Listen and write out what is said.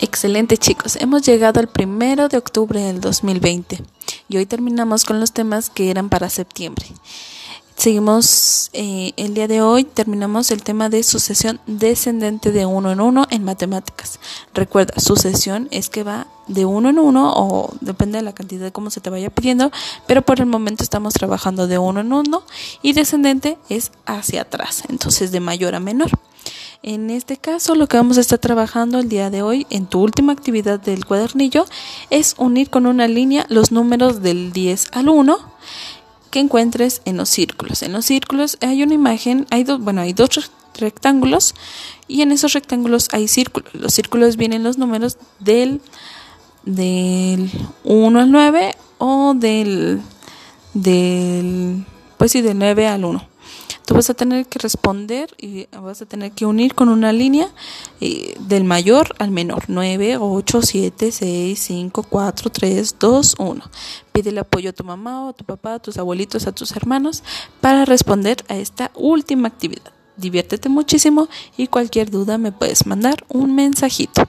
Excelente chicos, hemos llegado al primero de octubre del 2020 y hoy terminamos con los temas que eran para septiembre. Seguimos eh, el día de hoy, terminamos el tema de sucesión descendente de uno en uno en matemáticas. Recuerda, sucesión es que va de uno en uno o depende de la cantidad de cómo se te vaya pidiendo, pero por el momento estamos trabajando de uno en uno y descendente es hacia atrás, entonces de mayor a menor. En este caso, lo que vamos a estar trabajando el día de hoy en tu última actividad del cuadernillo es unir con una línea los números del 10 al 1 que encuentres en los círculos. En los círculos hay una imagen, hay dos, bueno, hay dos rectángulos y en esos rectángulos hay círculos. Los círculos vienen los números del del 1 al 9 o del del pues sí del 9 al 1. Tú vas a tener que responder y vas a tener que unir con una línea eh, del mayor al menor. 9, 8, 7, 6, 5, 4, 3, 2, 1. Pídele apoyo a tu mamá o a tu papá, a tus abuelitos, a tus hermanos para responder a esta última actividad. Diviértete muchísimo y cualquier duda me puedes mandar un mensajito.